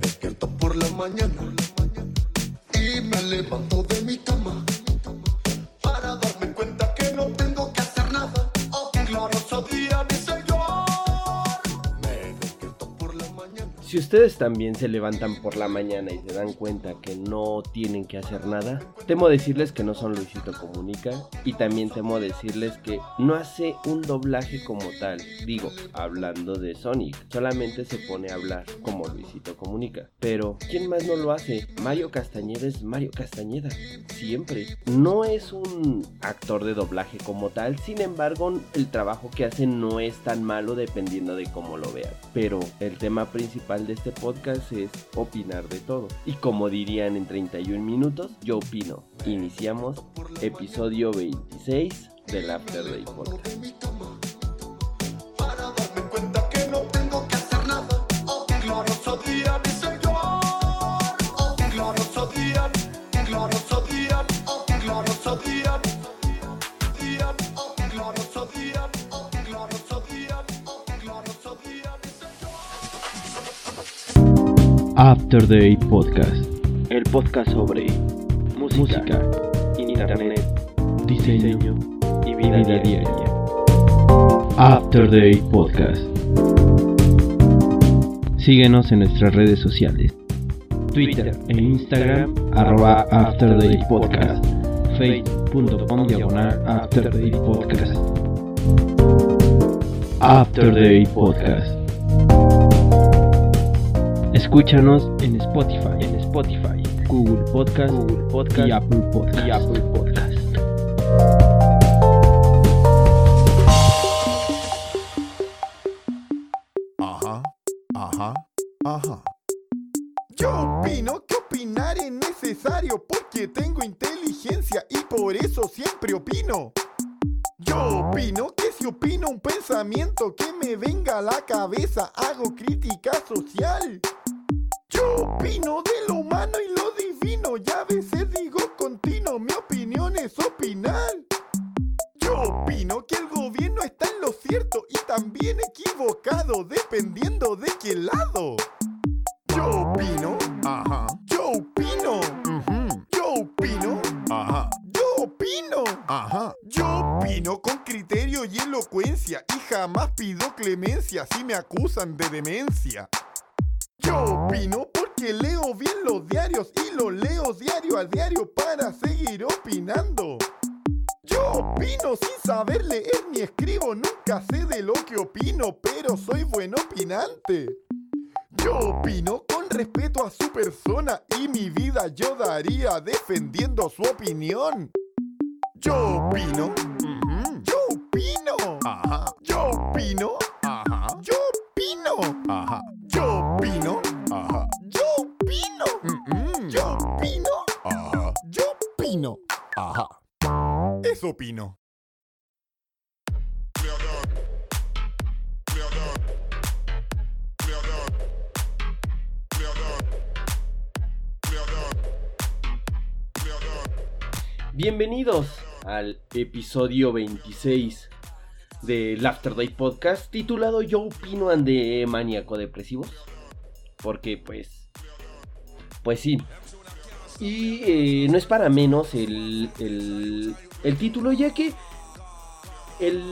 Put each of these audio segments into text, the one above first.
Despierto por la mañana y me levanto de mi cama para darme cuenta que no tengo que hacer nada. Oh, glorioso día, Si ustedes también se levantan por la mañana y se dan cuenta que no tienen que hacer nada, temo decirles que no son Luisito Comunica y también temo decirles que no hace un doblaje como tal. Digo, hablando de Sonic, solamente se pone a hablar como Luisito Comunica. Pero, ¿quién más no lo hace? Mario Castañeda es Mario Castañeda, siempre. No es un actor de doblaje como tal, sin embargo, el trabajo que hace no es tan malo dependiendo de cómo lo vean. Pero el tema principal de este podcast es opinar de todo. Y como dirían en 31 minutos, yo opino. Iniciamos episodio 26 del After Day Podcast. After Day Podcast. El podcast sobre música, internet, diseño, y vida, diaria. After Day Podcast. Síguenos en nuestras redes sociales. Twitter e Instagram arroba After Day Podcast. Facebook.com diagonal After Day Podcast. After Day Podcast. Escúchanos en Spotify, en Spotify, Google Podcast, Google Podcast y Apple Podcast. Y Apple Podcast. Ajá, ajá, ajá. Yo opino que opinar es necesario porque tengo inteligencia y por eso siempre opino. Yo opino que si opino un pensamiento que me venga a la cabeza, hago crítica social. Yo opino de lo humano y lo divino, y a veces digo continuo, mi opinión es opinar. Yo opino que el gobierno está en lo cierto y también equivocado, dependiendo de qué lado. Yo opino, ajá. Yo opino, yo opino, ajá. Yo opino, ajá. Yo opino con criterio y elocuencia y jamás pido clemencia si me acusan de demencia. Yo opino porque leo bien los diarios y los leo diario a diario para seguir opinando. Yo opino sin saber leer ni escribo, nunca sé de lo que opino, pero soy buen opinante. Yo opino con respeto a su persona y mi vida yo daría defendiendo su opinión. Yo opino, yo opino, ajá. Yo opino, ajá. Yo opino, ajá. Yo opino, ajá. Yo opino, mm, yo opino, ajá. Yo opino, ajá. Eso opino. Bienvenidos al episodio 26 del After Day Podcast titulado Yo opino de maníaco depresivos. Porque pues... Pues sí. Y eh, no es para menos el, el, el título ya que el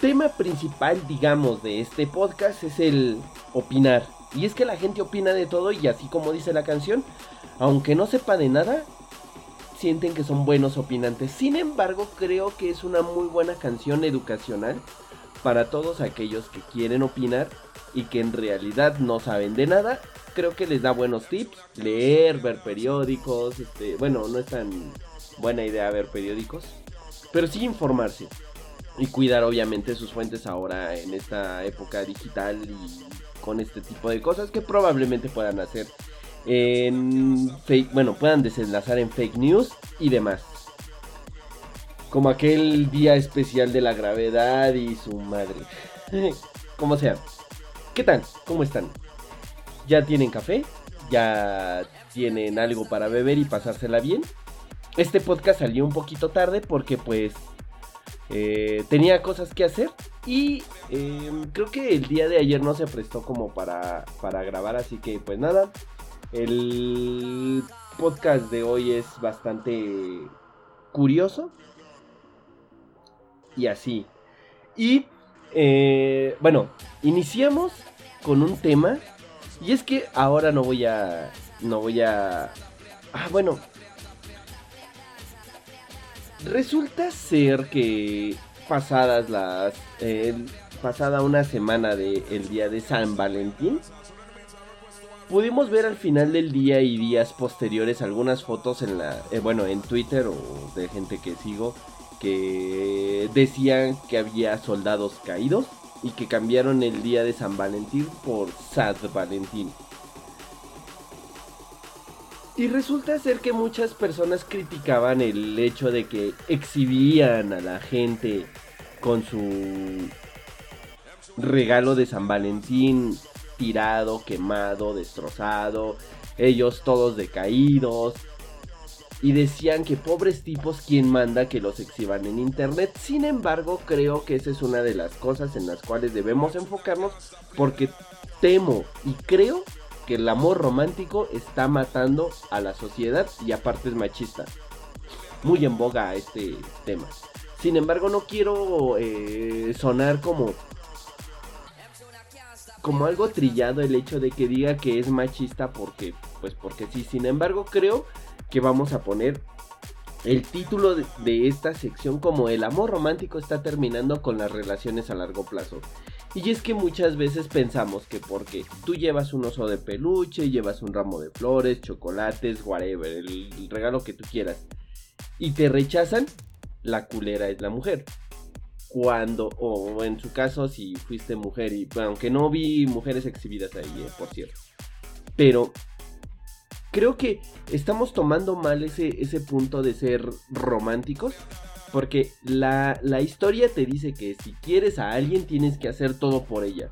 tema principal digamos de este podcast es el opinar. Y es que la gente opina de todo y así como dice la canción, aunque no sepa de nada, sienten que son buenos opinantes. Sin embargo, creo que es una muy buena canción educacional para todos aquellos que quieren opinar y que en realidad no saben de nada. Creo que les da buenos tips, leer, ver periódicos, este, bueno, no es tan buena idea ver periódicos, pero sí informarse y cuidar obviamente sus fuentes ahora en esta época digital y con este tipo de cosas que probablemente puedan hacer en fake, bueno, puedan desenlazar en fake news y demás. Como aquel día especial de la gravedad y su madre. Como sea. ¿Qué tal? ¿Cómo están? ¿Ya tienen café? ¿Ya tienen algo para beber y pasársela bien? Este podcast salió un poquito tarde porque pues eh, tenía cosas que hacer y eh, creo que el día de ayer no se prestó como para, para grabar, así que pues nada, el podcast de hoy es bastante curioso. Y así. Y eh, bueno, iniciamos con un tema. Y es que ahora no voy a no voy a ah bueno. Resulta ser que pasadas las eh, pasada una semana del día de San Valentín pudimos ver al final del día y días posteriores algunas fotos en la eh, bueno en Twitter o de gente que sigo que decían que había soldados caídos y que cambiaron el día de San Valentín por Sad Valentín. Y resulta ser que muchas personas criticaban el hecho de que exhibían a la gente con su regalo de San Valentín tirado, quemado, destrozado, ellos todos decaídos. Y decían que pobres tipos quien manda que los exhiban en internet. Sin embargo, creo que esa es una de las cosas en las cuales debemos enfocarnos porque temo y creo que el amor romántico está matando a la sociedad y aparte es machista. Muy en boga este tema. Sin embargo, no quiero eh, sonar como como algo trillado el hecho de que diga que es machista porque pues porque sí. Sin embargo, creo que vamos a poner el título de, esta sección como el amor romántico está terminando con las relaciones a largo plazo. Y es que muchas veces pensamos que porque tú llevas un oso de peluche, llevas un ramo de flores, chocolates, whatever, el regalo que tú quieras, y te rechazan, la culera es la mujer. Cuando, o en su caso, si fuiste mujer, y aunque no vi mujeres exhibidas ahí, eh, por cierto. Pero creo que estamos tomando mal ese, ese punto de ser románticos. Porque la, la, historia te dice que si quieres a alguien tienes que hacer todo por ella.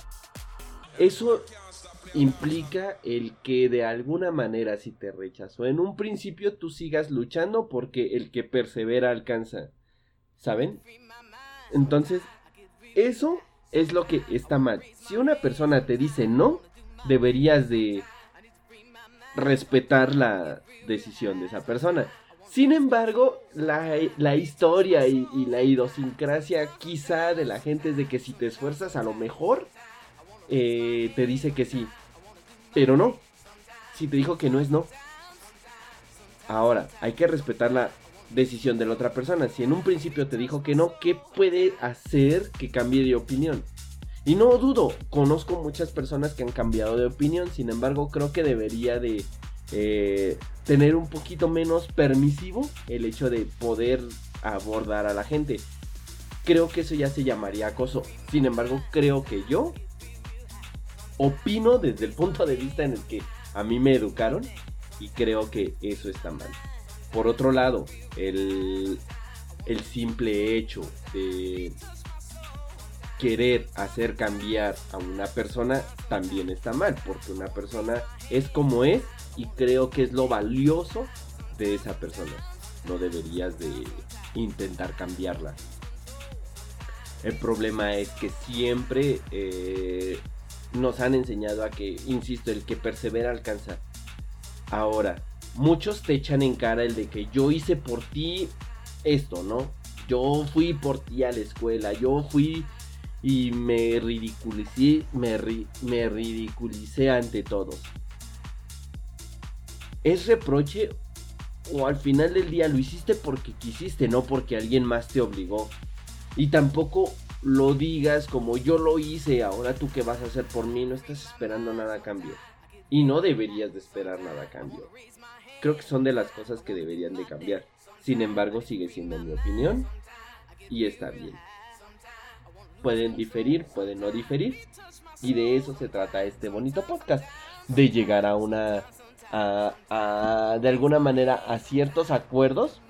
Eso implica el que de alguna manera si te rechazó en un principio tú sigas luchando porque el que persevera alcanza. ¿Saben? Entonces, eso es lo que está mal. Si una persona te dice no, deberías de respetar la decisión de esa persona. Sin embargo, la, la historia y, la idiosincrasia quizá de la gente es de que si te esfuerzas a lo mejor eh, te dice que sí. Pero no. Si te dijo que no es no. Ahora, hay que respetar la decisión de la otra persona. Si en un principio te dijo que no, ¿qué puede hacer que cambie de opinión? Y no dudo, conozco muchas personas que han cambiado de opinión, sin embargo creo que debería de eh, tener un poquito menos permisivo el hecho de poder abordar a la gente. Creo que eso ya se llamaría acoso. Sin embargo, creo que yo opino desde el punto de vista en el que a mí me educaron y creo que eso está mal. Por otro lado, el, simple hecho de querer hacer cambiar a una persona también está mal, porque una persona es como es y creo que es lo valioso de esa persona. No deberías de intentar cambiarla. El problema es que siempre eh, nos han enseñado a que, insisto, el que persevera alcanza. Ahora, muchos te echan en cara el de que yo hice por ti esto, ¿no? Yo fui por ti a la escuela, yo fui y me ridiculicé, me, ri, me ridiculicé ante todos. ¿Es reproche o al final del día lo hiciste porque quisiste, no porque alguien más te obligó? Y tampoco lo digas como yo lo hice, ahora tú qué vas a hacer por mí, no estás esperando nada a cambio. Y no deberías de esperar nada a cambio. Creo que son de las cosas que deberían de cambiar. Sin embargo, sigue siendo mi opinión y está bien. Pueden diferir, pueden no diferir. Y de eso se trata este bonito podcast. De llegar a una a, a, de alguna manera a ciertos acuerdos,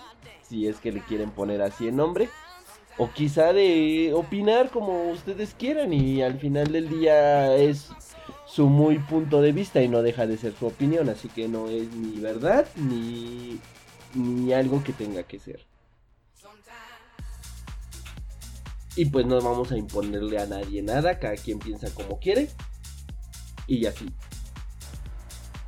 si es que le quieren poner así el nombre, o quizá de opinar como ustedes quieran y al final del día es su muy punto de vista y no deja de ser su opinión, así que no es ni verdad ni, ni algo que tenga que ser. Y pues no vamos a imponerle a nadie nada, cada quien piensa como quiere. Y así.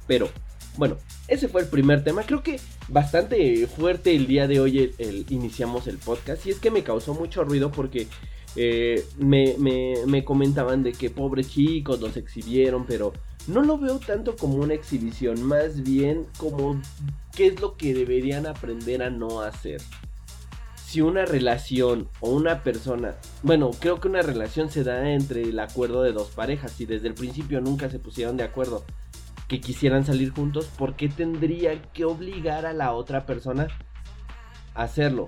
Pero, bueno, ese fue el primer tema. Creo que bastante fuerte el día de hoy el, iniciamos el podcast. Y es que me causó mucho ruido porque eh, me, me, comentaban de que pobres chicos los exhibieron, pero no lo veo tanto como una exhibición, más bien como qué es lo que deberían aprender a no hacer. Si una relación o una persona, bueno, creo que una relación se da entre el acuerdo de dos parejas, y desde el principio nunca se pusieron de acuerdo que quisieran salir juntos, ¿por qué tendría que obligar a la otra persona a hacerlo?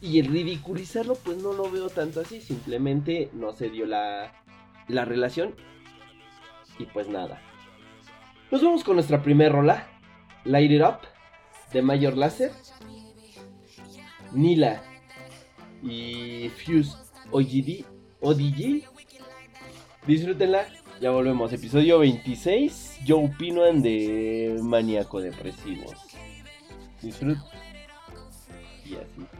Y el ridiculizarlo, pues no lo veo tanto así, simplemente no se dio la, la relación y pues nada. Nos vamos con nuestra primera rola, Light It Up, de Mayor Láser, Nila y Fuse OGD, ODG. Disfrútenla ya volvemos, episodio 26. Yo opino de maníaco depresivos. Disfrut. Y así.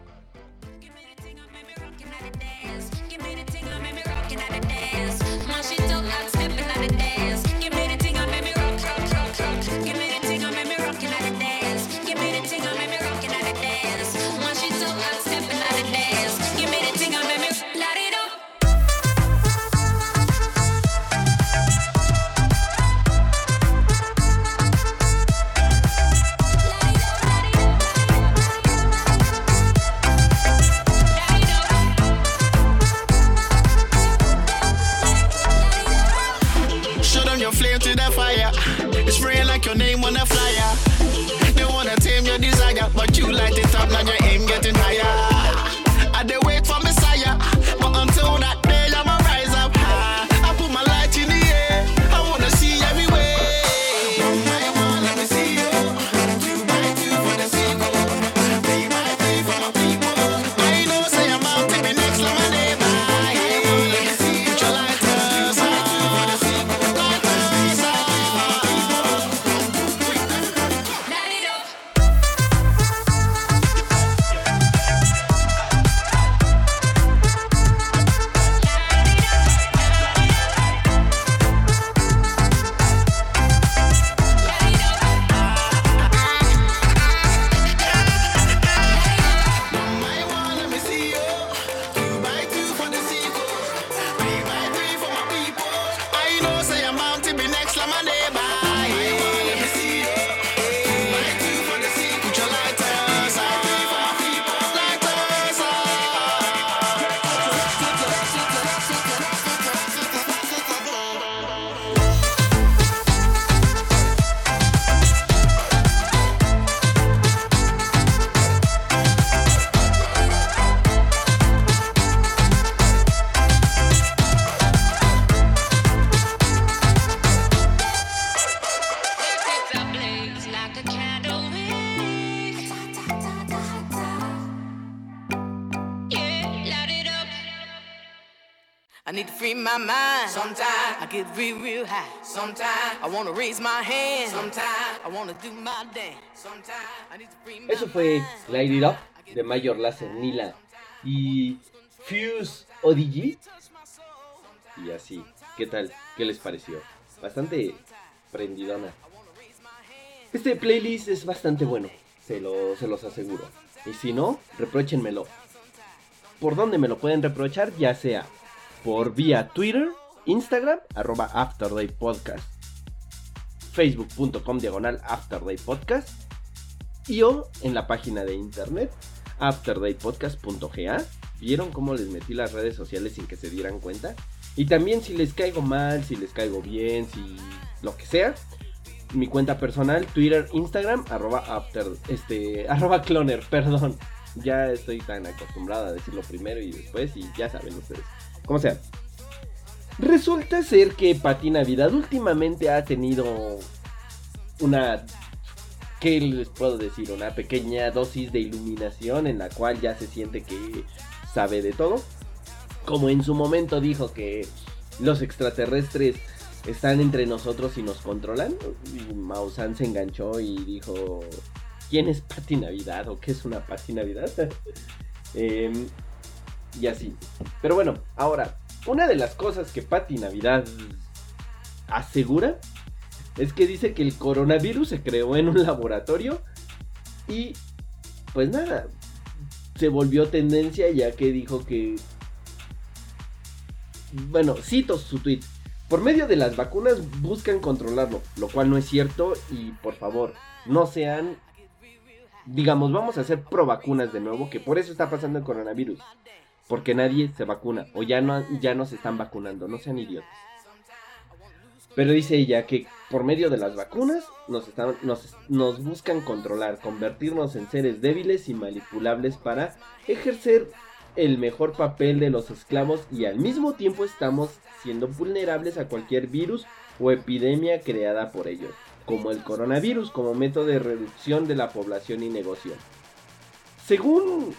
Eso fue Light It Up de Mayor Laser Nila y Fuse ODG. Y así, ¿qué tal? ¿Qué les pareció? Bastante prendidona. Este playlist es bastante bueno, se, lo, se los aseguro. Y si no, reprochenmelo. ¿Por dónde me lo pueden reprochar? Ya sea por vía Twitter, Instagram, arroba Afterday Podcast, facebook.com diagonal Afterday Podcast y o en la página de internet afterdaypodcast.ga. ¿Vieron cómo les metí las redes sociales sin que se dieran cuenta? Y también si les caigo mal, si les caigo bien, si lo que sea. Mi cuenta personal, Twitter, Instagram, arroba after, este, arroba cloner, perdón. Ya estoy tan acostumbrada a decirlo primero y después y ya saben ustedes. Como sea. Resulta ser que Pati Navidad últimamente ha tenido una ¿qué les puedo decir? Una pequeña dosis de iluminación en la cual ya se siente que sabe de todo. Como en su momento dijo que los extraterrestres están entre nosotros y nos controlan. Y Mausan se enganchó y dijo, ¿quién es Pati Navidad o qué es una Pati Navidad? Em, y así. Pero bueno, ahora, una de las cosas que Patti Navidad asegura es que dice que el coronavirus se creó en un laboratorio y pues nada, se volvió tendencia ya que dijo que... Bueno, cito su tweet. Por medio de las vacunas buscan controlarlo, lo cual no es cierto y por favor, no sean... Digamos, vamos a hacer pro vacunas de nuevo, que por eso está pasando el coronavirus. Porque nadie se vacuna o ya no, ya no están vacunando, no sean idiotas. Pero dice ella que por medio de las vacunas nos, están, nos, buscan controlar, convertirnos en seres débiles y manipulables para ejercer el mejor papel de los esclavos y al mismo tiempo estamos siendo vulnerables a cualquier virus o epidemia creada por ellos, como el coronavirus como método de reducción de la población y negocio. Según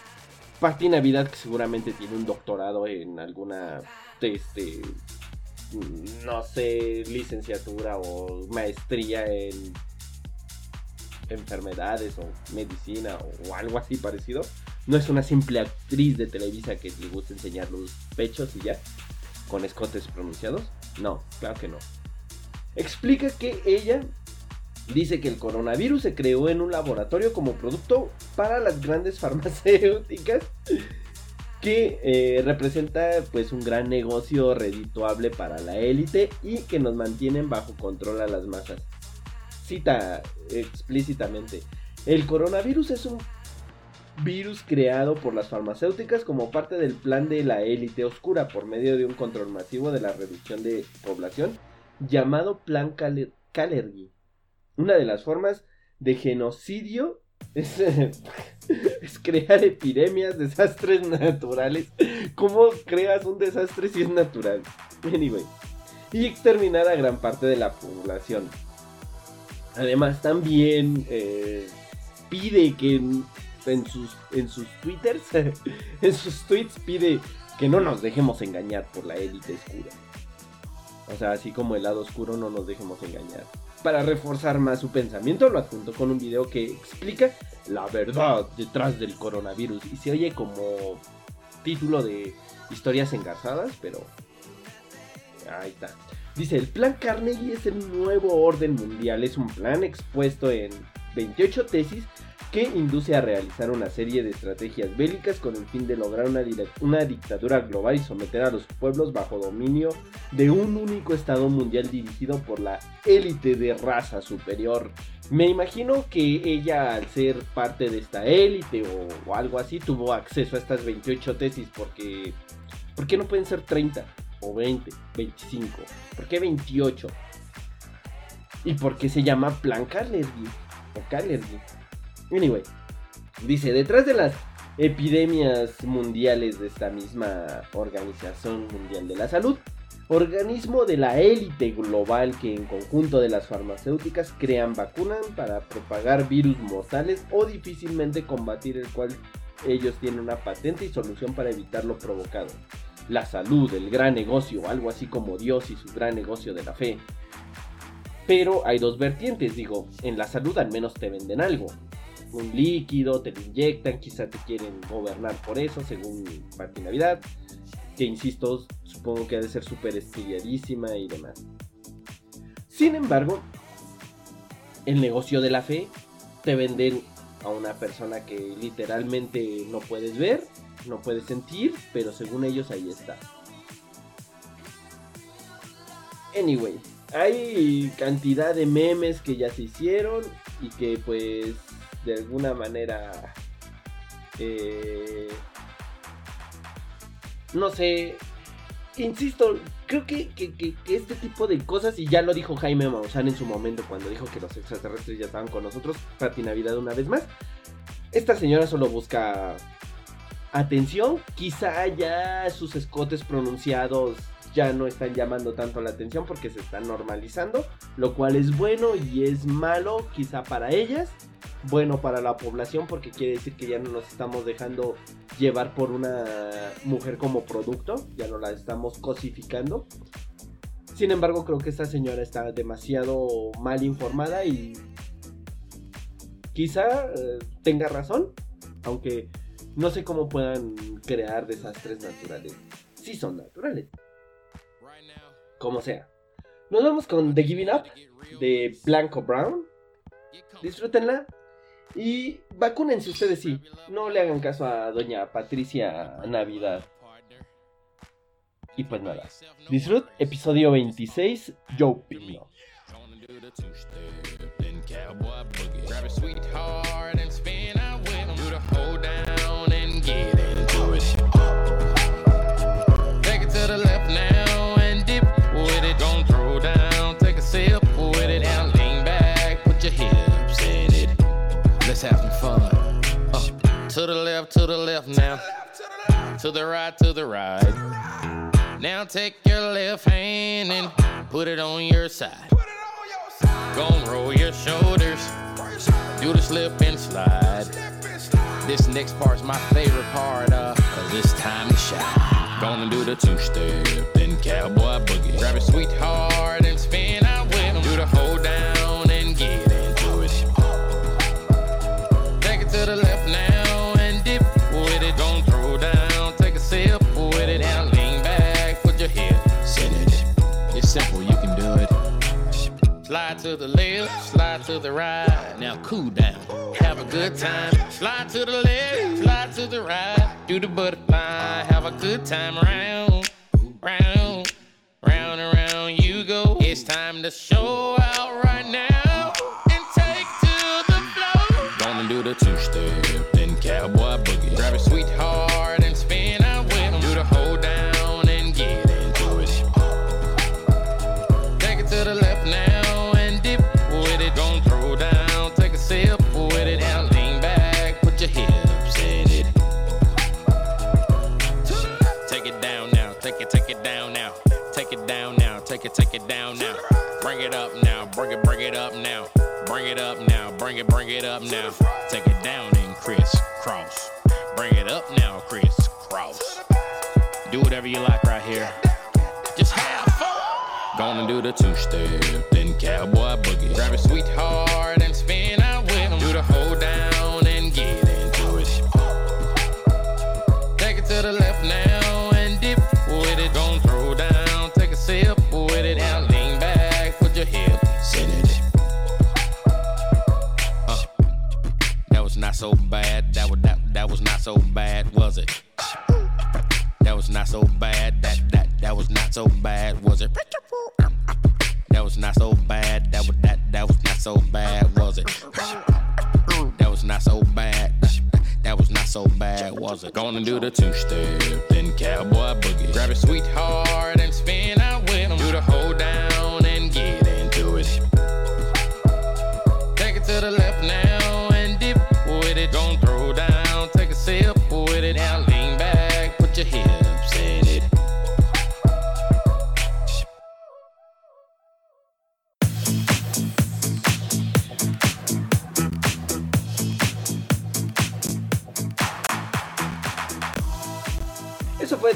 Patti Navidad, que seguramente tiene un doctorado en alguna este, no sé, licenciatura o maestría en enfermedades o medicina o algo así parecido. No es una simple actriz de Televisa que le gusta enseñar los pechos y ya, con escotes pronunciados. No, claro que no. Explica que ella dice que el coronavirus se creó en un laboratorio como producto para las grandes farmacéuticas que eh, representa pues un gran negocio redituable para la élite y que nos mantienen bajo control a las masas. Cita explícitamente, el coronavirus es un virus creado por las farmacéuticas como parte del plan de la élite oscura por medio de un control masivo de la reducción de población llamado Plan Kalergi. Una de las formas de genocidio es, crear epidemias, desastres naturales. ¿Cómo creas un desastre si es natural? Anyway. Y exterminar a gran parte de la población. Además, también eh, pide que en, sus, en sus twitters, en sus tweets, pide que no nos dejemos engañar por la élite oscura. O sea, así como el lado oscuro, no nos dejemos engañar. Para reforzar más su pensamiento, lo adjunto con un video que explica la verdad detrás del coronavirus. Y se oye como título de historias engarzadas, pero ahí está. Dice, el plan Carnegie es el nuevo orden mundial. Es un plan expuesto en 28 tesis que induce a realizar una serie de estrategias bélicas con el fin de lograr una, dictadura global y someter a los pueblos bajo dominio de un único Estado mundial dirigido por la élite de raza superior. Me imagino que ella al ser parte de esta élite o, algo así tuvo acceso a estas 28 tesis porque... ¿Por qué no pueden ser 30 o 20, 25? ¿Por qué 28? ¿Y por qué se llama Plan Carnegie? O Carnegie. Anyway, dice, detrás de las epidemias mundiales de esta misma Organización Mundial de la Salud, organismo de la élite global que en conjunto de las farmacéuticas crean vacunas para propagar virus mortales o difícilmente combatir el cual ellos tienen una patente y solución para evitar lo provocado. La salud, el gran negocio, algo así como Dios y su gran negocio de la fe. Pero hay dos vertientes, digo, en la salud al menos te venden algo un líquido, te lo inyectan, quizá te quieren gobernar por eso, según Pati Navidad, que insisto, supongo que ha de ser súper estudiadísima y demás. Sin embargo, el negocio de la fe te venden a una persona que literalmente no puedes ver, no puedes sentir, pero según ellos ahí está. Anyway, hay cantidad de memes que ya se hicieron y que pues de alguna manera, eh, no sé, insisto, creo que, este tipo de cosas, y ya lo dijo Jaime Maussan en su momento cuando dijo que los extraterrestres ya estaban con nosotros, Pati Navidad una vez más, esta señora solo busca atención, quizá ya sus escotes pronunciados ya no están llamando tanto la atención porque se están normalizando, lo cual es bueno y es malo quizá para ellas, bueno para la población porque quiere decir que ya no nos estamos dejando llevar por una mujer como producto, ya no la estamos cosificando. Sin embargo, creo que esta señora está demasiado mal informada y quizá eh, tenga razón, aunque No sé cómo puedan crear desastres naturales. Sí son naturales. Como sea. Nos vamos con The Giving Up de Blanco Brown. Disfrútenla. Y vacúnense ustedes sí. No le hagan caso a doña Patricia Navidad. Y pues nada. Disfrut, episodio 26, Joe Pino. To the left, to the left now. To the right, to the right. Now take your left hand and put it on your side. Gon' roll your shoulders. Do the slip and slide. This next part's my favorite part, uh, cause it's time to shine. Gonna do the two step, then cowboy boogie. Grab a sweetheart Slide to the left, slide to the right. Now cool down, have a good time. Slide to the left, slide to the right. Do the butterfly, have a good time round, round, round and round you go. It's time to show out right now Take it down now, take it, take it down now. Bring it up now, bring it, bring it up now. Bring it up now, bring it, bring it up now. Take it down and crisscross. Bring it up now, crisscross. Do whatever you like right here. Just have fun. Gonna do the two step, then cowboy boogie. Grab a sweetheart so bad. That was that that was not so bad, was it? That was not so bad. That that that was not so bad, was it? That was not so bad. That was that that was not so bad, was it? That was not so bad. That was not so bad, was it? Gonna do the two step, then cowboy boogie. Grab a sweetheart and spin out with 'em. Do the hold down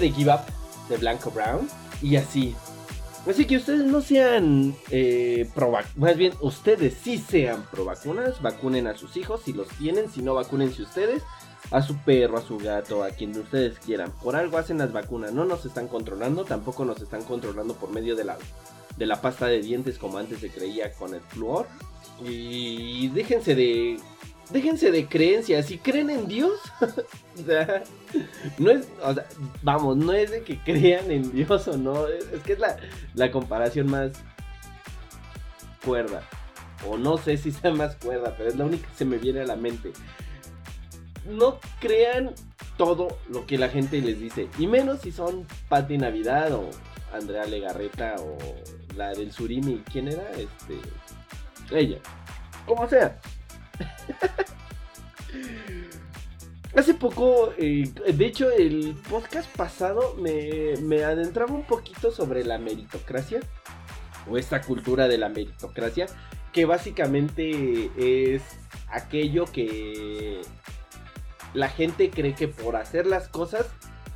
The Give Up de Blanco Brown. Y así. Así que ustedes no sean eh, Más bien, ustedes sí sean pro vacunas. Vacunen a sus hijos si los tienen. Si no, vacúnense ustedes. A su perro, a su gato, a quien ustedes quieran. Por algo hacen las vacunas. No nos están controlando. Tampoco nos están controlando por medio de la, de la pasta de dientes como antes se creía con el flúor. Y déjense de. Déjense de creencias. Si creen en Dios. o sea, no es, vamos, no es de que crean en Dios o no, es, que es la, comparación más cuerda. O no sé si sea más cuerda, pero es la única que se me viene a la mente. No crean todo lo que la gente les dice. Y menos si son Patti Navidad o Andrea Legarreta o la del Surimi. ¿Quién era? Este. Ella. Como sea. Hace poco, eh, de hecho, el podcast pasado me, me adentraba un poquito sobre la meritocracia, o esta cultura de la meritocracia, que básicamente es aquello que la gente cree que por hacer las cosas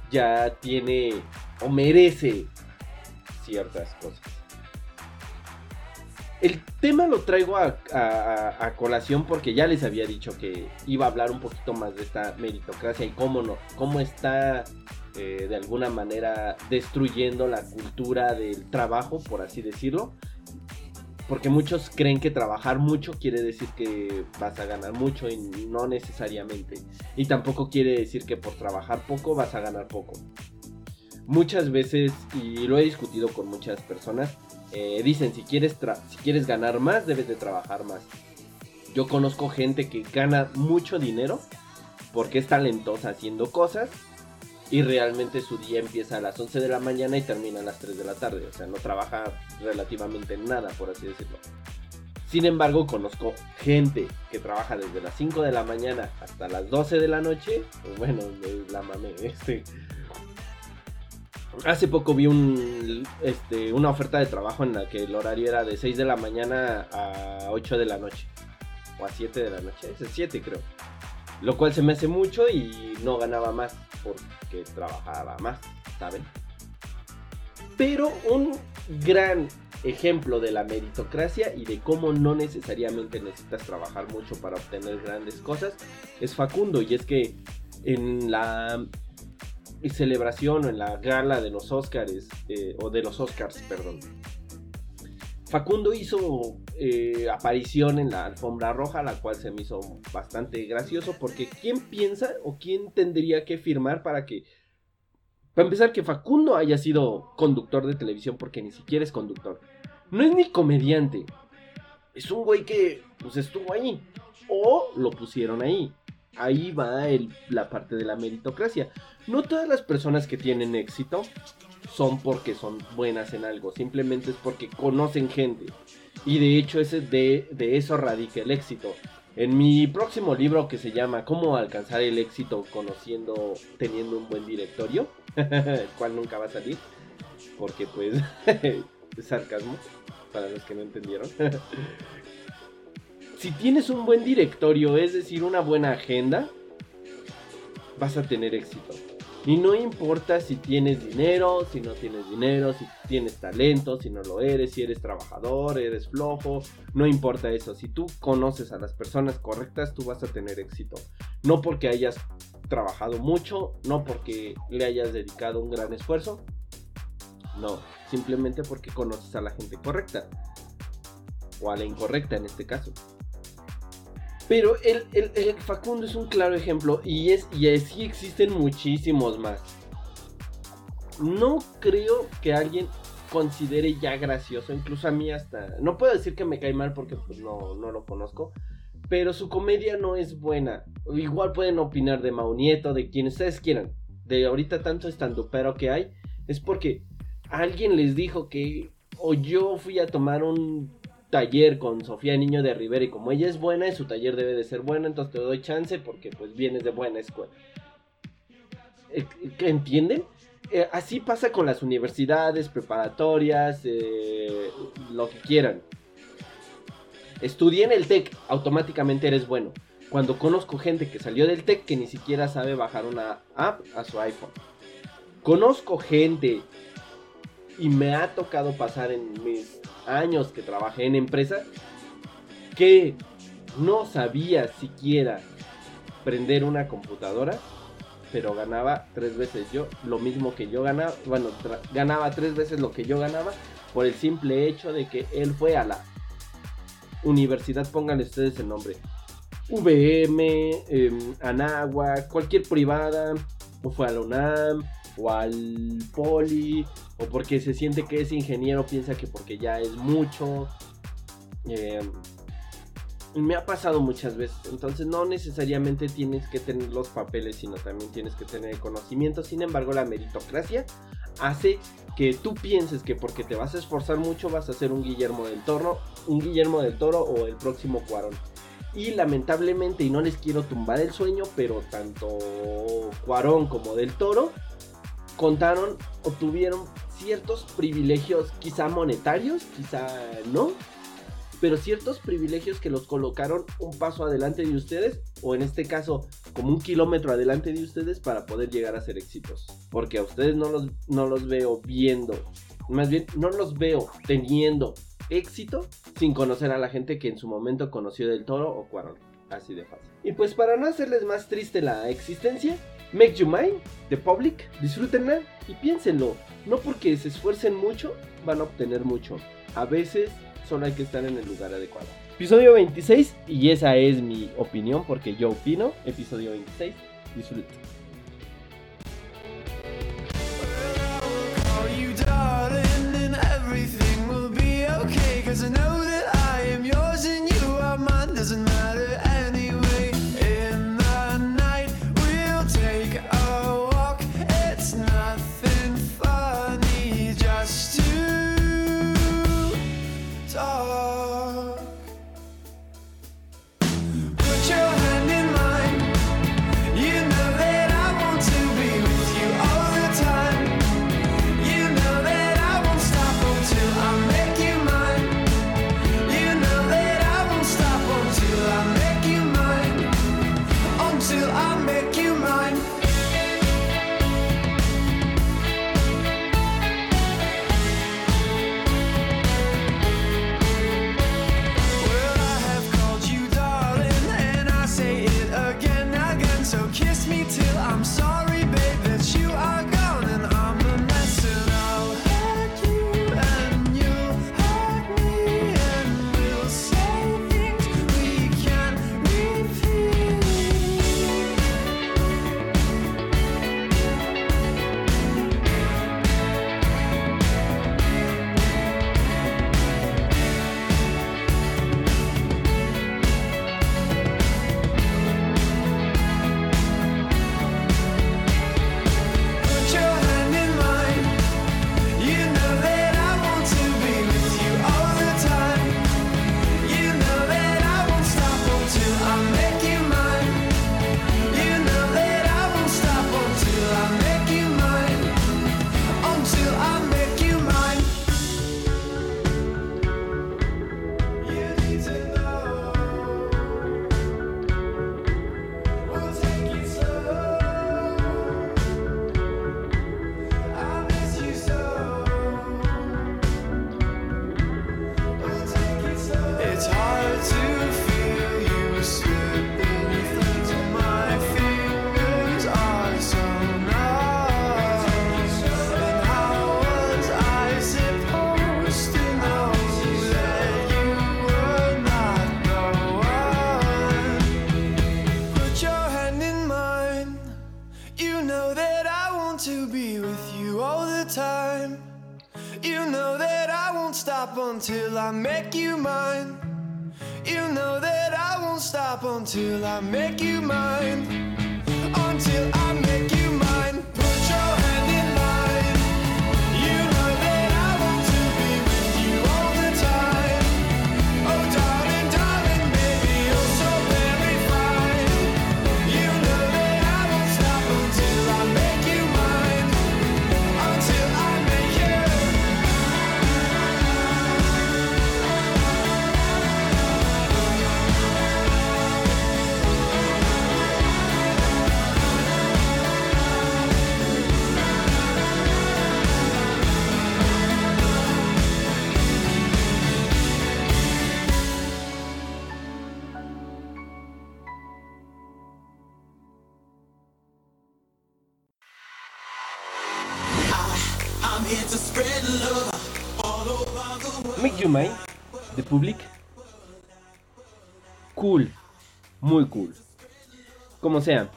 ya tiene o merece ciertas cosas. El tema lo traigo a, colación porque ya les había dicho que iba a hablar un poquito más de esta meritocracia y cómo no, cómo está eh, de alguna manera destruyendo la cultura del trabajo, por así decirlo. Porque muchos creen que trabajar mucho quiere decir que vas a ganar mucho y no necesariamente. Y tampoco quiere decir que por trabajar poco vas a ganar poco. Muchas veces, y lo he discutido con muchas personas, eh, dicen si quieres, si quieres ganar más debes de trabajar más. Yo conozco gente que gana mucho dinero porque es talentosa haciendo cosas y realmente su día empieza a las 11 de la mañana y termina a las 3 de la tarde. O sea, no trabaja relativamente en nada, por así decirlo. Sin embargo, conozco gente que trabaja desde las 5 de la mañana hasta las 12 de la noche. Pues bueno, la mamé. Este. Hace poco vi este, una oferta de trabajo en la que el horario era de 6 de la mañana a 8 de la noche. O a 7 de la noche. Es 7 creo. Lo cual se me hace mucho y no ganaba más porque trabajaba más, ¿saben? Pero un gran ejemplo de la meritocracia y de cómo no necesariamente necesitas trabajar mucho para obtener grandes cosas es Facundo. Y es que en la celebración o en la gala de los Oscars, eh, o de los Oscars, perdón, Facundo hizo eh, aparición en la alfombra roja, la cual se me hizo bastante gracioso, porque ¿quién piensa o quién tendría que firmar para que... Para empezar, que Facundo haya sido conductor de televisión, porque ni siquiera es conductor. No es ni comediante. Es un güey que pues estuvo ahí. O lo pusieron ahí. Ahí va la parte de la meritocracia. No todas las personas que tienen éxito son porque son buenas en algo, simplemente es porque conocen gente. Y de hecho ese de, de eso radica el éxito. En mi próximo libro que se llama Cómo alcanzar el éxito conociendo, teniendo un buen directorio, el cual nunca va a salir, porque pues es sarcasmo, para los que no entendieron. si tienes un buen directorio, es decir, una buena agenda, vas a tener éxito. Y no importa si tienes dinero, si no tienes dinero, si tienes talento, si no lo eres, si eres trabajador, eres flojo, no importa eso. Si tú conoces a las personas correctas, tú vas a tener éxito. No porque hayas trabajado mucho, no porque le hayas dedicado un gran esfuerzo. No, simplemente porque conoces a la gente correcta. O a la incorrecta en este caso. Pero el, el- Facundo es un claro ejemplo y, es, y así existen muchísimos más. No creo que alguien considere ya gracioso, incluso a mí hasta... No puedo decir que me cae mal porque pues, no, no lo conozco, pero su comedia no es buena. Igual pueden opinar de Mau Nieto, de quien ustedes quieran. De ahorita tanto pero que hay, es porque alguien les dijo que... O yo fui a tomar un taller con Sofía Niño de Rivera y como ella es buena y su taller debe de ser bueno, entonces te doy chance porque pues vienes de buena escuela. Eh, ¿que ¿Entienden? Eh, así pasa con las universidades, preparatorias, eh, lo que quieran. Estudié en el TEC, automáticamente eres bueno. Cuando conozco gente que salió del TEC que ni siquiera sabe bajar una app a su iPhone. Conozco gente y me ha tocado pasar en mis años que trabajé en empresa que no sabía siquiera prender una computadora, pero ganaba tres veces yo, lo mismo que yo ganaba, bueno, ganaba tres veces lo que yo ganaba por el simple hecho de que él fue a la universidad, pónganle ustedes el nombre, VM, em, Anáhuac, cualquier privada, o fue a la UNAM, o al Poli, o porque se siente que es ingeniero, piensa que porque ya es mucho. Eh, me ha pasado muchas veces. Entonces no necesariamente tienes que tener los papeles, sino también tienes que tener el conocimiento. Sin embargo, la meritocracia hace que tú pienses que porque te vas a esforzar mucho vas a ser un Guillermo del Toro, un Guillermo del Toro o el próximo Cuarón. Y lamentablemente, y no les quiero tumbar el sueño, pero tanto Cuarón como del Toro contaron, obtuvieron ciertos privilegios, quizá monetarios, quizá no, pero ciertos privilegios que los colocaron un paso adelante de ustedes, o en este caso, como un kilómetro adelante de ustedes para poder llegar a ser éxitos. Porque a ustedes no los, no los veo viendo, más bien no los veo teniendo éxito sin conocer a la gente que en su momento conoció del Toro o Cuarón. Así de fácil. Y pues para no hacerles más triste la existencia, Make You Mine, The Public, disfrútenla y piénsenlo. No porque se esfuercen mucho, van a obtener mucho. A veces solo hay que estar en el lugar adecuado. Episodio 26, y esa es mi opinión porque yo opino. Episodio 26, disfruten. The Public. Cool, muy cool. Como sea,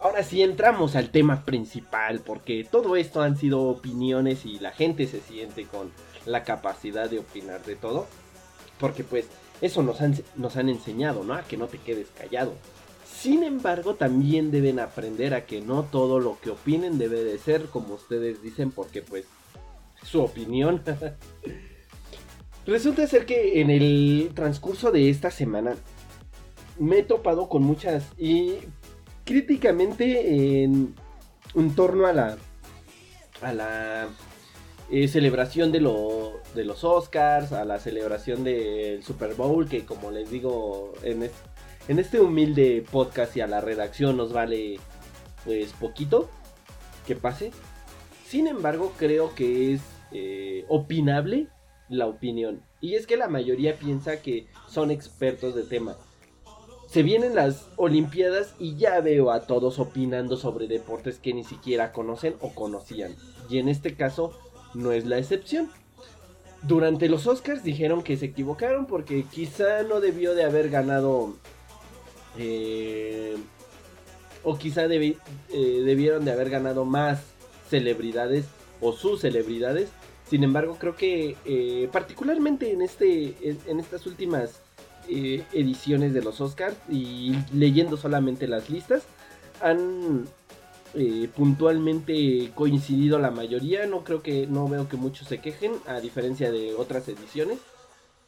ahora sí entramos al tema principal, porque todo esto han sido opiniones y la gente se siente con la capacidad de opinar de todo. Porque pues eso nos han, nos han enseñado, ¿no? A que no te quedes callado. Sin embargo, también deben aprender a que no todo lo que opinen debe de ser como ustedes dicen, porque pues su opinión. Resulta ser que en el transcurso de esta semana me he topado con muchas y críticamente en, torno a la a la eh, celebración de, lo, de los Oscars, a la celebración del Super Bowl, que como les digo en, en este humilde podcast y a la redacción nos vale pues poquito que pase. Sin embargo, creo que es eh, opinable la opinión. Y es que la mayoría piensa que son expertos de tema. Se vienen las Olimpiadas y ya veo a todos opinando sobre deportes que ni siquiera conocen o conocían. Y en este caso no es la excepción. Durante los Oscars dijeron que se equivocaron porque quizá no debió de haber ganado... eh, o quizá eh, debieron de haber ganado más celebridades o sus celebridades. Sin embargo, creo que eh, particularmente en, este, en, estas últimas eh, ediciones de los Oscars y leyendo solamente las listas, han eh, puntualmente coincidido la mayoría. No creo que, no veo que muchos se quejen, a diferencia de otras ediciones.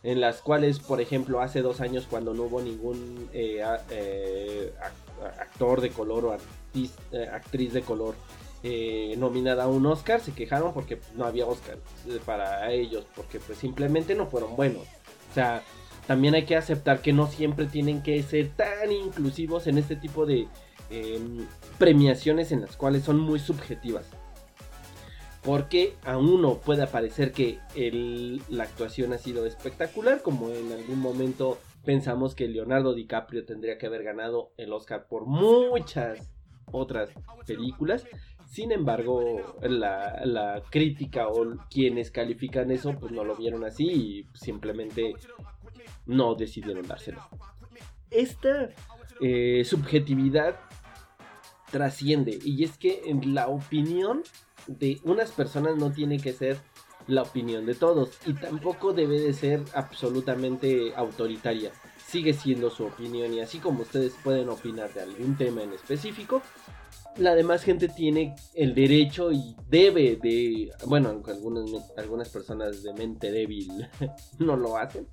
En las cuales, por ejemplo, hace dos años cuando no hubo ningún actor de color o actriz de color eh, nominada a un Oscar, se quejaron porque no había Oscar eh, para ellos, porque pues simplemente no fueron buenos. O sea, también hay que aceptar que no siempre tienen que ser tan inclusivos en este tipo de em, premiaciones en las cuales son muy subjetivas. Porque a uno puede parecer que el- la actuación ha sido espectacular, como en algún momento pensamos que Leonardo DiCaprio tendría que haber ganado el Oscar por muchas otras películas. Sin embargo, la, crítica o quienes califican eso, pues no lo vieron así y simplemente no decidieron dárselo. Esta eh, subjetividad trasciende y es que en la opinión de unas personas no tiene que ser la opinión de todos y tampoco debe de ser absolutamente autoritaria. Sigue siendo su opinión y así como ustedes pueden opinar de algún tema en específico, la demás gente tiene el derecho y debe de, bueno, aunque algunas, algunas personas de mente débil no lo hacen.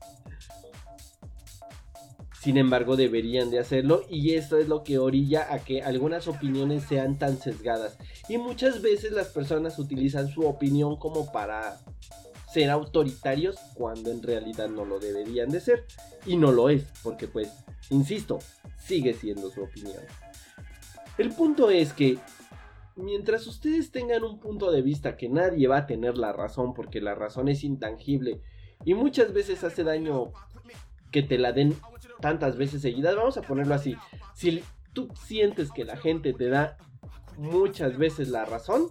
Sin embargo, deberían de hacerlo y esto es lo que orilla a que algunas opiniones sean tan sesgadas. Y muchas veces las personas utilizan su opinión como para ser autoritarios cuando en realidad no lo deberían de ser. Y no lo es, porque pues, insisto, sigue siendo su opinión. El punto es que mientras ustedes tengan un punto de vista que nadie va a tener la razón porque la razón es intangible y muchas veces hace daño que te la den tantas veces seguidas, vamos a ponerlo así, si tú sientes que la gente te da muchas veces la razón,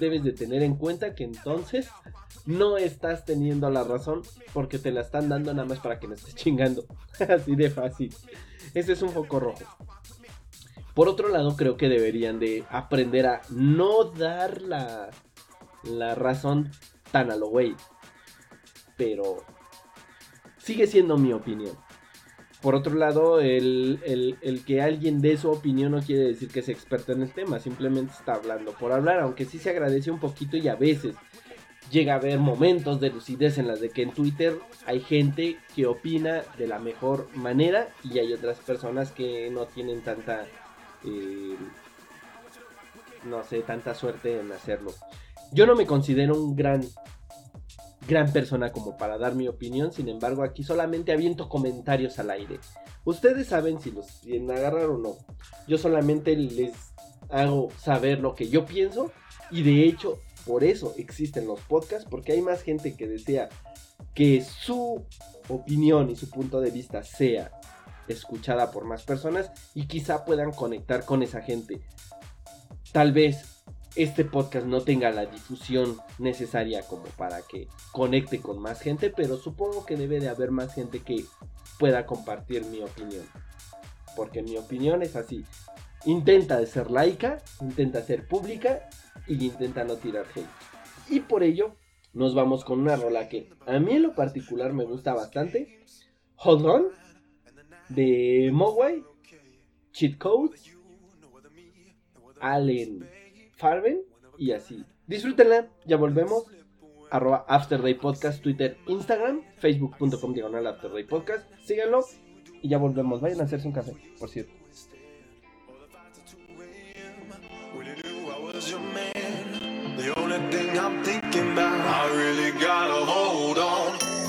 debes de tener en cuenta que entonces no estás teniendo la razón porque te la están dando nada más para que no estés chingando. Así de fácil. Ese es un foco rojo. Por otro lado, creo que deberían de aprender a no dar la, la razón tan a lo güey. Pero sigue siendo mi opinión. Por otro lado, el, el- el que alguien dé su opinión no quiere decir que sea experto en el tema, simplemente está hablando por hablar, aunque sí se agradece un poquito y a veces llega a haber momentos de lucidez en las de que en Twitter hay gente que opina de la mejor manera y hay otras personas que no tienen tanta, no sé, tanta suerte en hacerlo. Yo no me considero un gran gran persona como para dar mi opinión, sin embargo aquí solamente aviento comentarios al aire. Ustedes saben si los quieren agarrar o no. Yo solamente les hago saber lo que yo pienso y de hecho por eso existen los podcasts, porque hay más gente que desea que su opinión y su punto de vista sea escuchada por más personas y quizá puedan conectar con esa gente. Tal vez este podcast no tenga la difusión necesaria como para que conecte con más gente, pero supongo que debe de haber más gente que pueda compartir mi opinión. Porque mi opinión es así. Intenta de ser laica, intenta ser pública y intenta no tirar hate. Y por ello nos vamos con una rola que a mí en lo particular me gusta bastante. Hold On de Mogwai, Cheat Code, Allen Farben y así. Disfrútenla, ya volvemos. Arroba Afterday Podcast, Twitter, Instagram, Facebook.com diagonal Afterday Podcast. Síganlo y ya volvemos. Vayan a hacerse un café, por cierto. I really gotta hold on.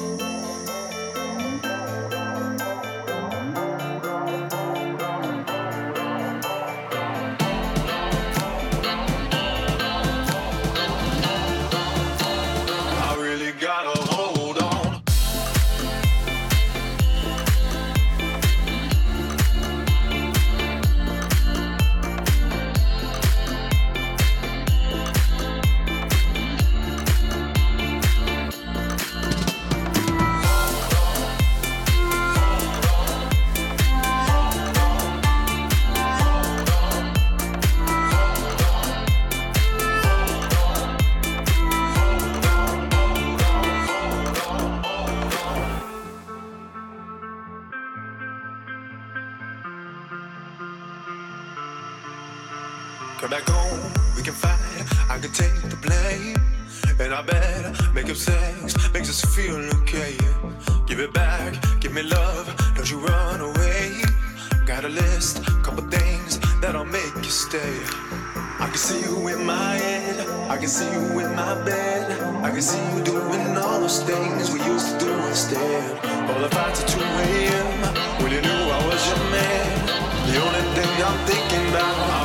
Sex makes feel okay. Give it back, give me love, don't you run away. Got a list, couple things that'll make you stay. I can see you in my head, I can see you in my bed. I can see you doing all those things we used to do instead. All the fights at 2 a.m. when you knew I was your man. The only thing I'm thinking about,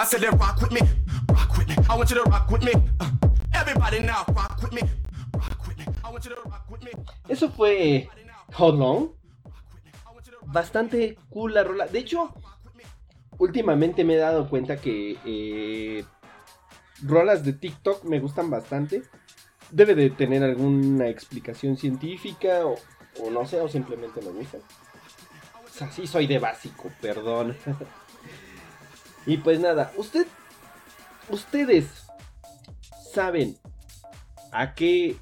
I said rock with me, rock with me. I want you to rock with me. Uh, everybody now, rock with me, rock with me. I want you to rock with me. Eso fue How Long. Bastante cool la rola. De hecho, últimamente me he dado cuenta que eh, rolas de TikTok me gustan bastante. Debe de tener alguna explicación científica o, o no sé, o simplemente me gustan. O sea, sí soy de básico, perdón. y pues nada, usted, ustedes saben a qué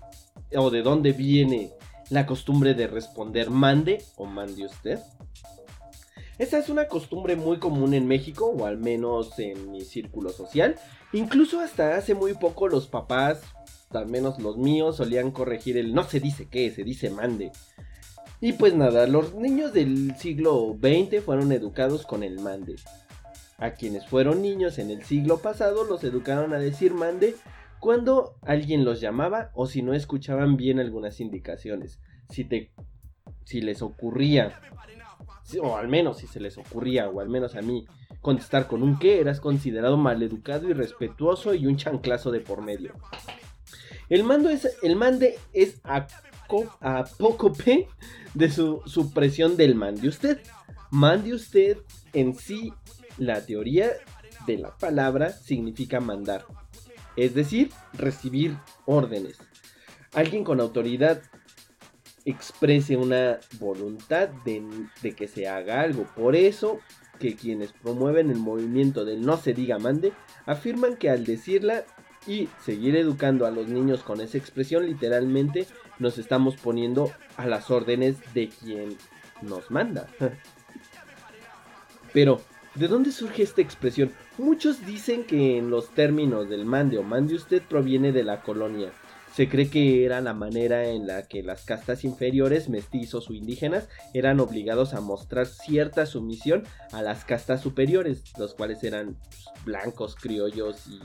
o de dónde viene la costumbre de responder mande o mande usted. Esta es una costumbre muy común en México, o al menos en mi círculo social. Incluso hasta hace muy poco los papás, al menos los míos, solían corregir el no se dice qué, se dice mande. Y pues nada, los niños del siglo XX fueron educados con el mande. A quienes fueron niños en el siglo pasado los educaron a decir mande cuando alguien los llamaba o si no escuchaban bien algunas indicaciones. Si te si les ocurría o al menos si se les ocurría o al menos a mí contestar con un qué eras considerado maleducado, irrespetuoso y un chanclazo de por medio. El mando es el mande es aco- apócope de su supresión del mande usted. Mande usted en sí la teoría de la palabra significa mandar es decir, recibir órdenes. Alguien con autoridad exprese una voluntad de, que se haga algo. Por eso que quienes promueven el movimiento del no se diga mande afirman que al decirla y seguir educando a los niños con esa expresión literalmente nos estamos poniendo a las órdenes de quien nos manda. Pero, ¿de dónde surge esta expresión? Muchos dicen que en los términos del mande o mande usted proviene de la colonia. Se cree que era la manera en la que las castas inferiores, mestizos o indígenas, eran obligados a mostrar cierta sumisión a las castas superiores, los cuales eran pues, blancos, criollos y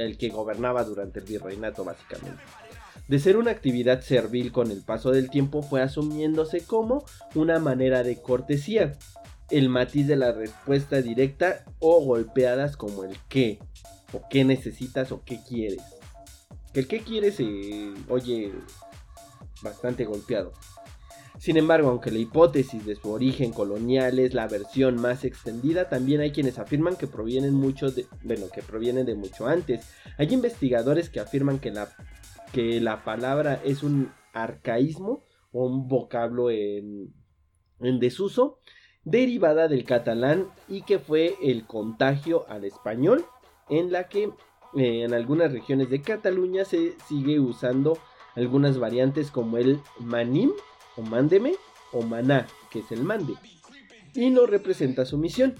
el que gobernaba durante el virreinato básicamente. De ser una actividad servil con el paso del tiempo fue asumiéndose como una manera de cortesía, el matiz de la respuesta directa o golpeadas como el qué, o qué necesitas o qué quieres. Que el qué quieres se oye bastante golpeado. Sin embargo, aunque la hipótesis de su origen colonial es la versión más extendida, también hay quienes afirman que provienen mucho de, bueno, que provienen de mucho antes. Hay investigadores que afirman que la, que la palabra es un arcaísmo o un vocablo en desuso derivada del catalán y que fue el contagio al español, en la que eh, en algunas regiones de Cataluña se sigue usando algunas variantes como el manim o mándeme o maná, que es el mande, y no representa sumisión.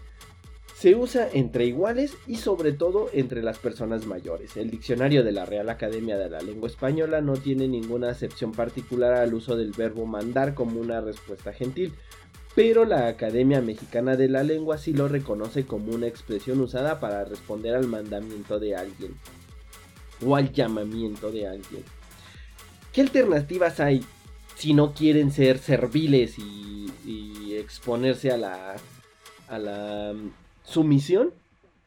Se usa entre iguales y sobre todo entre las personas mayores. El diccionario de la Real Academia de la Lengua Española no tiene ninguna acepción particular al uso del verbo mandar como una respuesta gentil, pero la Academia Mexicana de la Lengua sí lo reconoce como una expresión usada para responder al mandamiento de alguien o al llamamiento de alguien. ¿Qué alternativas hay si no quieren ser serviles y, y exponerse a la, a la mm, sumisión?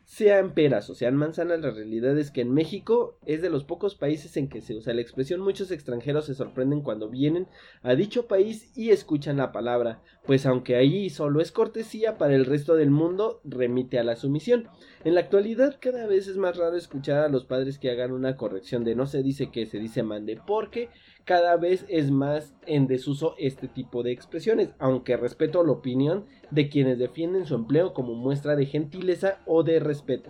Sean peras o sean manzanas, la realidad es que en México es de los pocos países en que se usa la expresión. Muchos extranjeros se sorprenden cuando vienen a dicho país y escuchan la palabra, pues aunque ahí solo es cortesía, para el resto del mundo remite a la sumisión. En la actualidad cada vez es más raro escuchar a los padres que hagan una corrección de no se dice que se dice mande, porque cada vez es más en desuso este tipo de expresiones, aunque respeto la opinión de quienes defienden su empleo como muestra de gentileza o de respeto.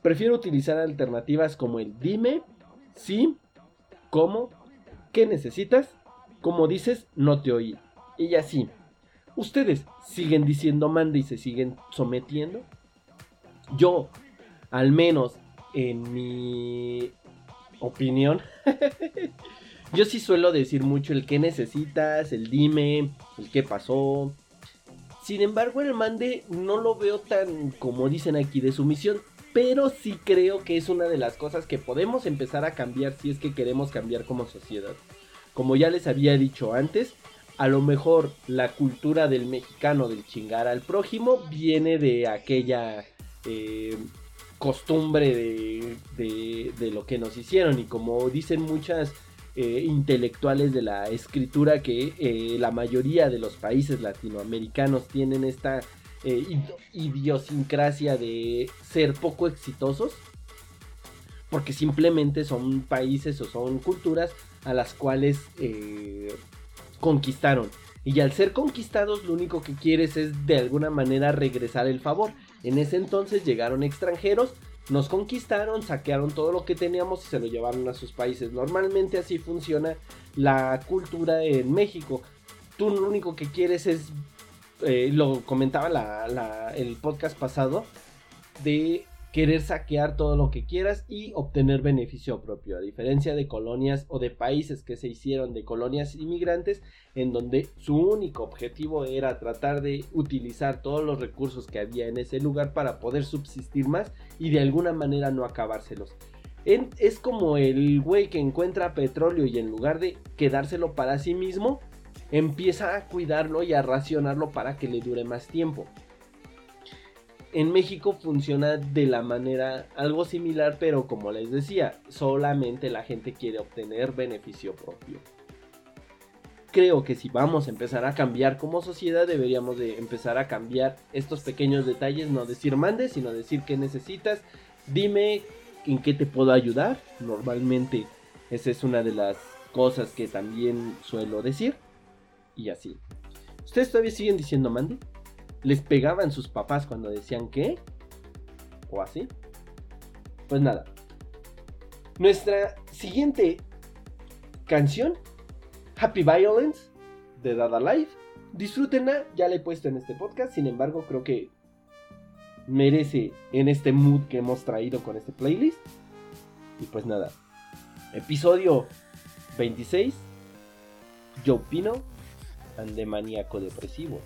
Prefiero utilizar alternativas como el dime, sí, cómo, qué necesitas, como dices, no te oí. Y así. ¿Ustedes siguen diciendo mande y se siguen sometiendo? Yo, al menos en mi opinión, yo sí suelo decir mucho el que necesitas, el dime, el qué pasó. Sin embargo, el mande no lo veo tan como dicen aquí de sumisión, pero sí creo que es una de las cosas que podemos empezar a cambiar si es que queremos cambiar como sociedad. Como ya les había dicho antes, a lo mejor la cultura del mexicano del chingar al prójimo viene de aquella eh, costumbre de, lo que nos hicieron. Y como dicen muchas eh, intelectuales de la escritura que eh, la mayoría de los países latinoamericanos tienen esta id- idiosincrasia de ser poco exitosos porque simplemente son países o son culturas a las cuales conquistaron y al ser conquistados lo único que quieres es de alguna manera regresar el favor en ese entonces llegaron extranjeros nos conquistaron, saquearon todo lo que teníamos y se lo llevaron a sus países. Normalmente así funciona la cultura en México. Tú lo único que quieres es, eh, lo comentaba el podcast pasado, de querer saquear todo lo que quieras y obtener beneficio propio. A diferencia de colonias o de países que se hicieron de colonias inmigrantes, en donde su único objetivo era tratar de utilizar todos los recursos que había en ese lugar para poder subsistir más y de alguna manera no acabárselos. Es como el güey que encuentra petróleo y en lugar de quedárselo para sí mismo, empieza a cuidarlo y a racionarlo para que le dure más tiempo. En México funciona de la manera algo similar, pero como les decía, solamente la gente quiere obtener beneficio propio. Creo que si vamos a empezar a cambiar como sociedad, deberíamos de empezar a cambiar estos pequeños detalles, no decir mande, sino decir qué necesitas, dime en qué te puedo ayudar. Normalmente esa es una de las cosas que también suelo decir. Y así. ¿Ustedes todavía siguen diciendo mande? ¿Les pegaban sus papás cuando decían qué? ¿O así? Pues nada. Nuestra siguiente canción, Happy Violence, de Dada Life. Disfrútenla, ya la he puesto en este podcast, sin embargo creo que merece en este mood que hemos traído con este playlist. Y pues nada, episodio 26, Yo opino, ande maníaco depresivo.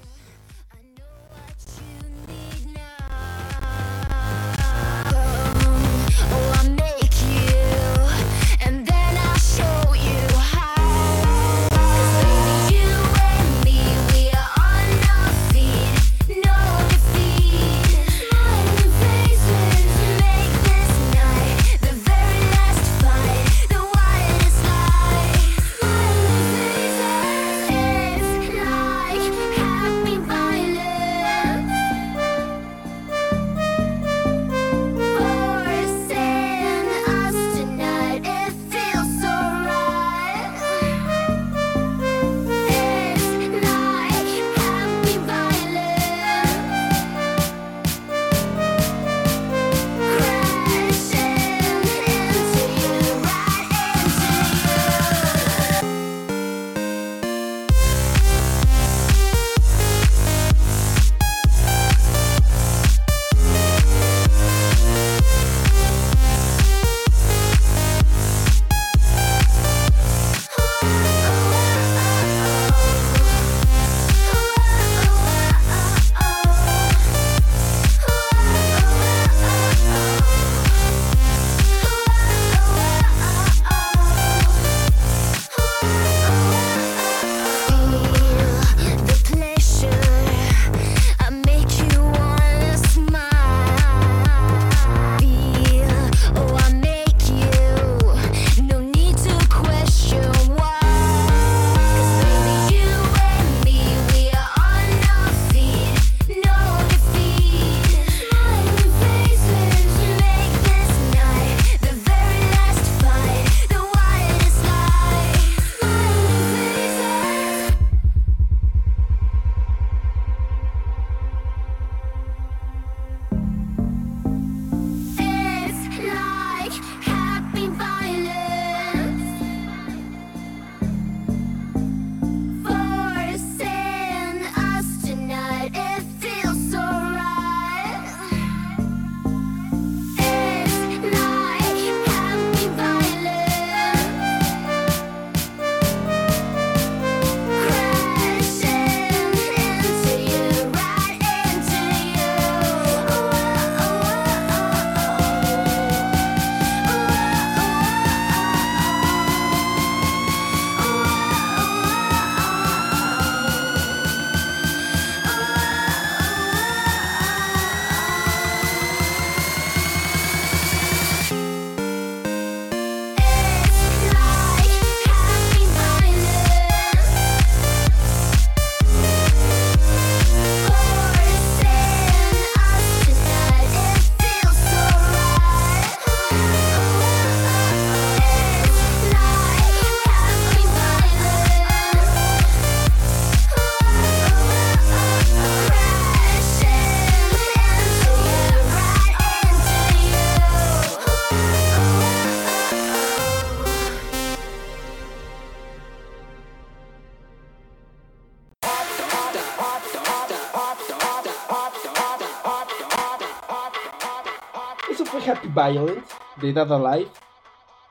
Violence de Dead Alive.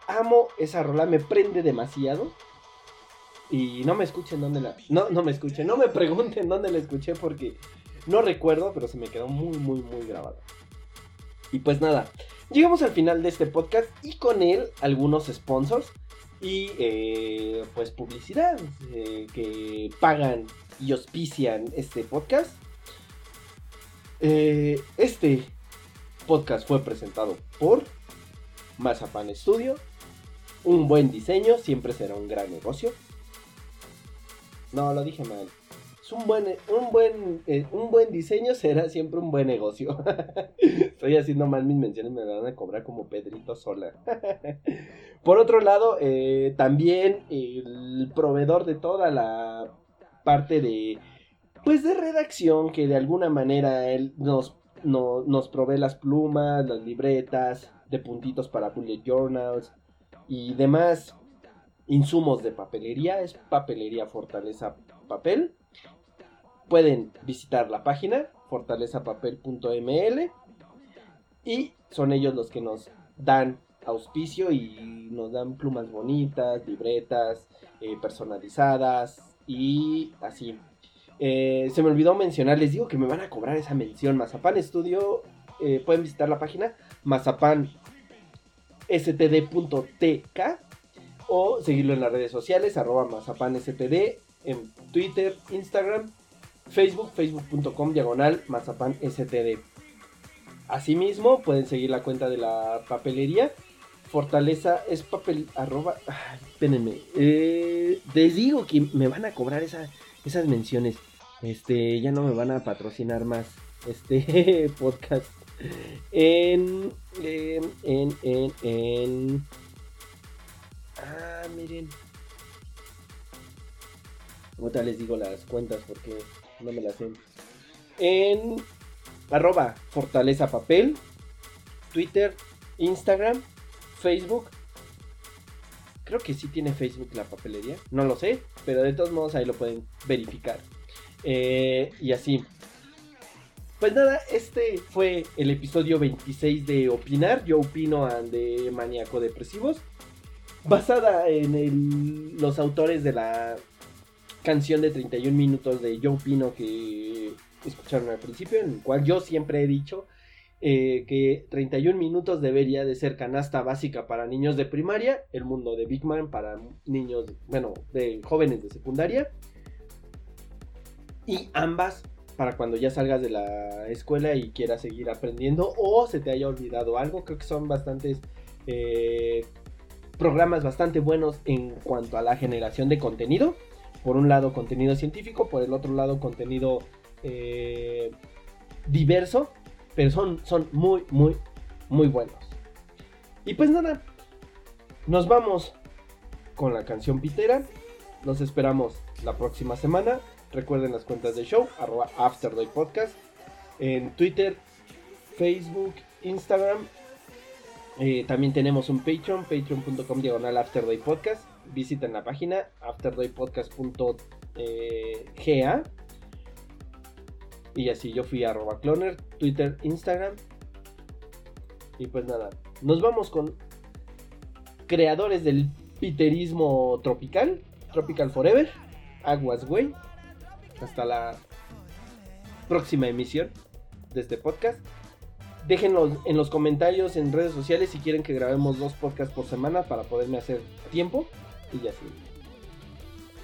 Amo esa rola, me prende demasiado. Y no me escuchen dónde la. No, no me escuchen, no me pregunten dónde la escuché porque no recuerdo, pero se me quedó muy, muy, muy grabado. Y pues nada, llegamos al final de este podcast y con él algunos sponsors y eh, pues publicidad eh, que pagan y auspician este podcast. Eh, este podcast fue presentado por Mazapan Studio. Un buen diseño siempre será un gran negocio. No, lo dije mal. Es un buen, un buen, eh, un buen diseño será siempre un buen negocio. Estoy haciendo mal mis menciones, me van a cobrar como Pedrito Sola. Por otro lado, eh, también el proveedor de toda la parte de, pues de redacción que de alguna manera él nos, no- nos provee las plumas, las libretas, de puntitos para bullet journals y demás insumos de papelería. Es Papelería Fortaleza Papel. Pueden visitar la página fortalezapapel.ml y son ellos los que nos dan auspicio y nos dan plumas bonitas, libretas eh, personalizadas y así. Eh, se me olvidó mencionar, les digo que me van a cobrar esa mención. Mazapan Studio, eh, pueden visitar la página mazapanstd.tk o seguirlo en las redes sociales, arroba mazapanstd, en Twitter, Instagram, Facebook, facebook.com diagonal mazapanstd. Asimismo, pueden seguir la cuenta de la papelería. Fortaleza es papel arroba. Ay, espérenme. eh, les digo que me van a cobrar esa- esas menciones. Este, ya no me van a patrocinar más este podcast. En, en, en, en. Ah, miren. Ahorita les digo las cuentas porque no me las sé. En arroba Fortaleza Papel, Twitter, Instagram, Facebook. Creo que sí tiene Facebook la papelería. No lo sé, pero de todos modos ahí lo pueden verificar. Eh, y así. Pues nada, este fue el episodio 26 de Opinar. Yo opino de Maníaco Depresivos. Basada en los autores de la canción de 31 minutos de Yo opino que escucharon al principio, en el cual yo siempre he dicho eh, que 31 minutos debería de ser canasta básica para niños de primaria, el mundo de Big Man para niños, bueno, de jóvenes de secundaria. Y ambas para cuando ya salgas de la escuela y quieras seguir aprendiendo o se te haya olvidado algo. Creo que son bastantes eh, programas bastante buenos en cuanto a la generación de contenido. Por un lado contenido científico, por el otro lado contenido eh, diverso, pero son, son muy, muy, muy buenos. Y pues nada, nos vamos con la canción pitera. Los esperamos la próxima semana. Recuerden las cuentas de show, arroba Afterday Podcast, en Twitter, Facebook, Instagram. Eh, también tenemos un Patreon, patreon.com diagonal Afterday Podcast. Visiten la página afterdaypodcast.ga. Y así yo fui a arroba cloner, Twitter, Instagram. Y pues nada, nos vamos con creadores del piterismo tropical, Tropical Forever, Aguas Güey. Hasta la próxima emisión de este podcast. Déjenlos en los comentarios en redes sociales si quieren que grabemos dos podcasts por semana para poderme hacer tiempo. Y ya sí.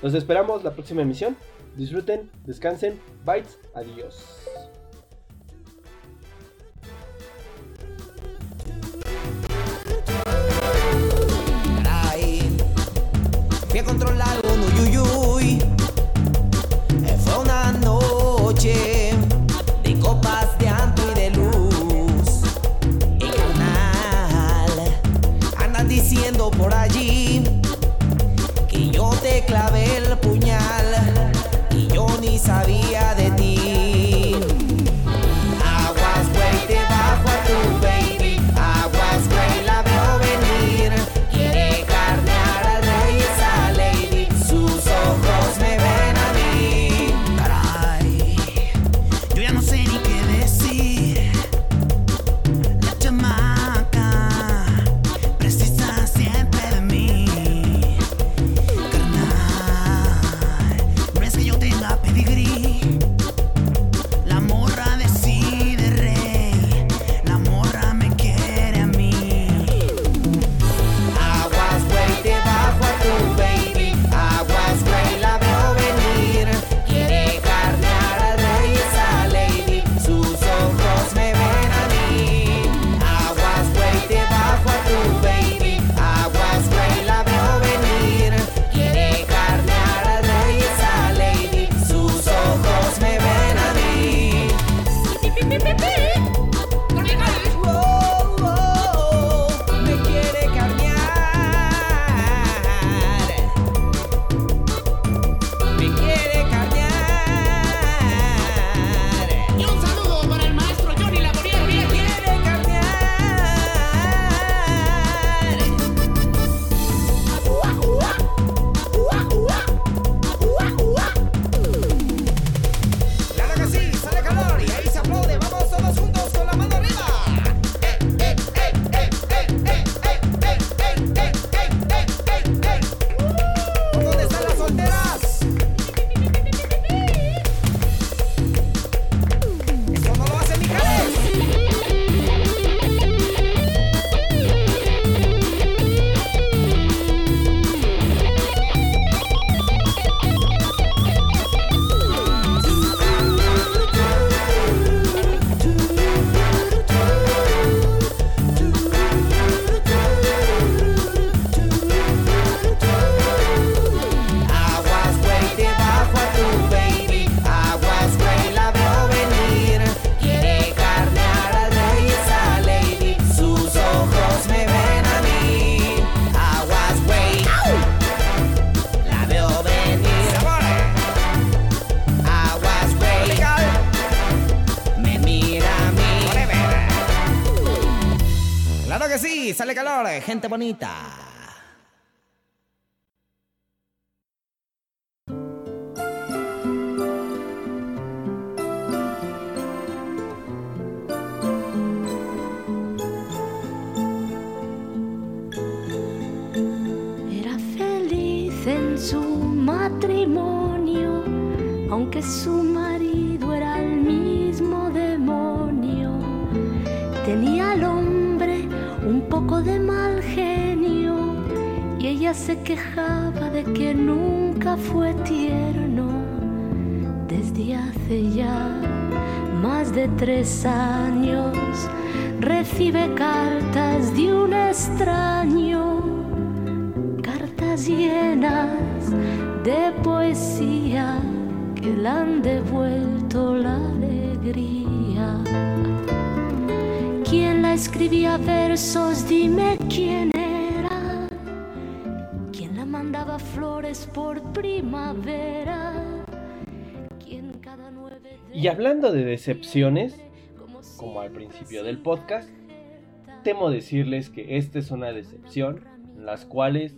Los esperamos la próxima emisión. Disfruten, descansen. Bites, adiós. Controlar Dale calor, gente bonita. Y hablando de decepciones, como al principio del podcast, temo decirles que esta es una decepción, las cuales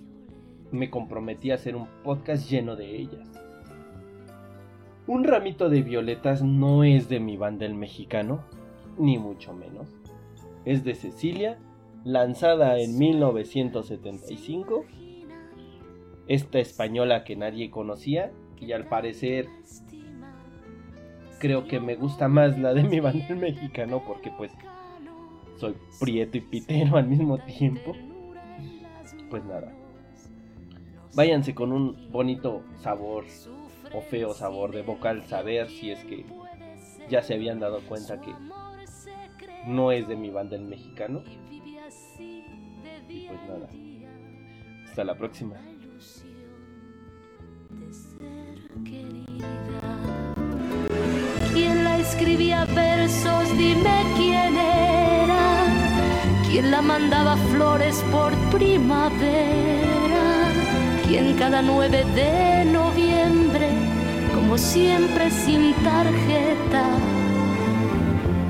me comprometí a hacer un podcast lleno de ellas. Un ramito de violetas no es de mi banda el mexicano, ni mucho menos. Es de Cecilia, lanzada en 1975. Esta española que nadie conocía y al parecer creo que me gusta más la de mi banda el mexicano porque pues soy prieto y pitero al mismo tiempo. Pues nada. Váyanse con un bonito sabor o feo sabor de boca al saber si es que ya se habían dado cuenta que no es de mi banda el mexicano. Y pues nada. Hasta la próxima. ¿Quién la escribía versos? Dime quién era. ¿Quién la mandaba flores por primavera? ¿Quién cada 9 de noviembre, como siempre sin tarjeta,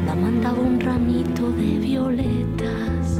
la mandaba un ramito de violetas?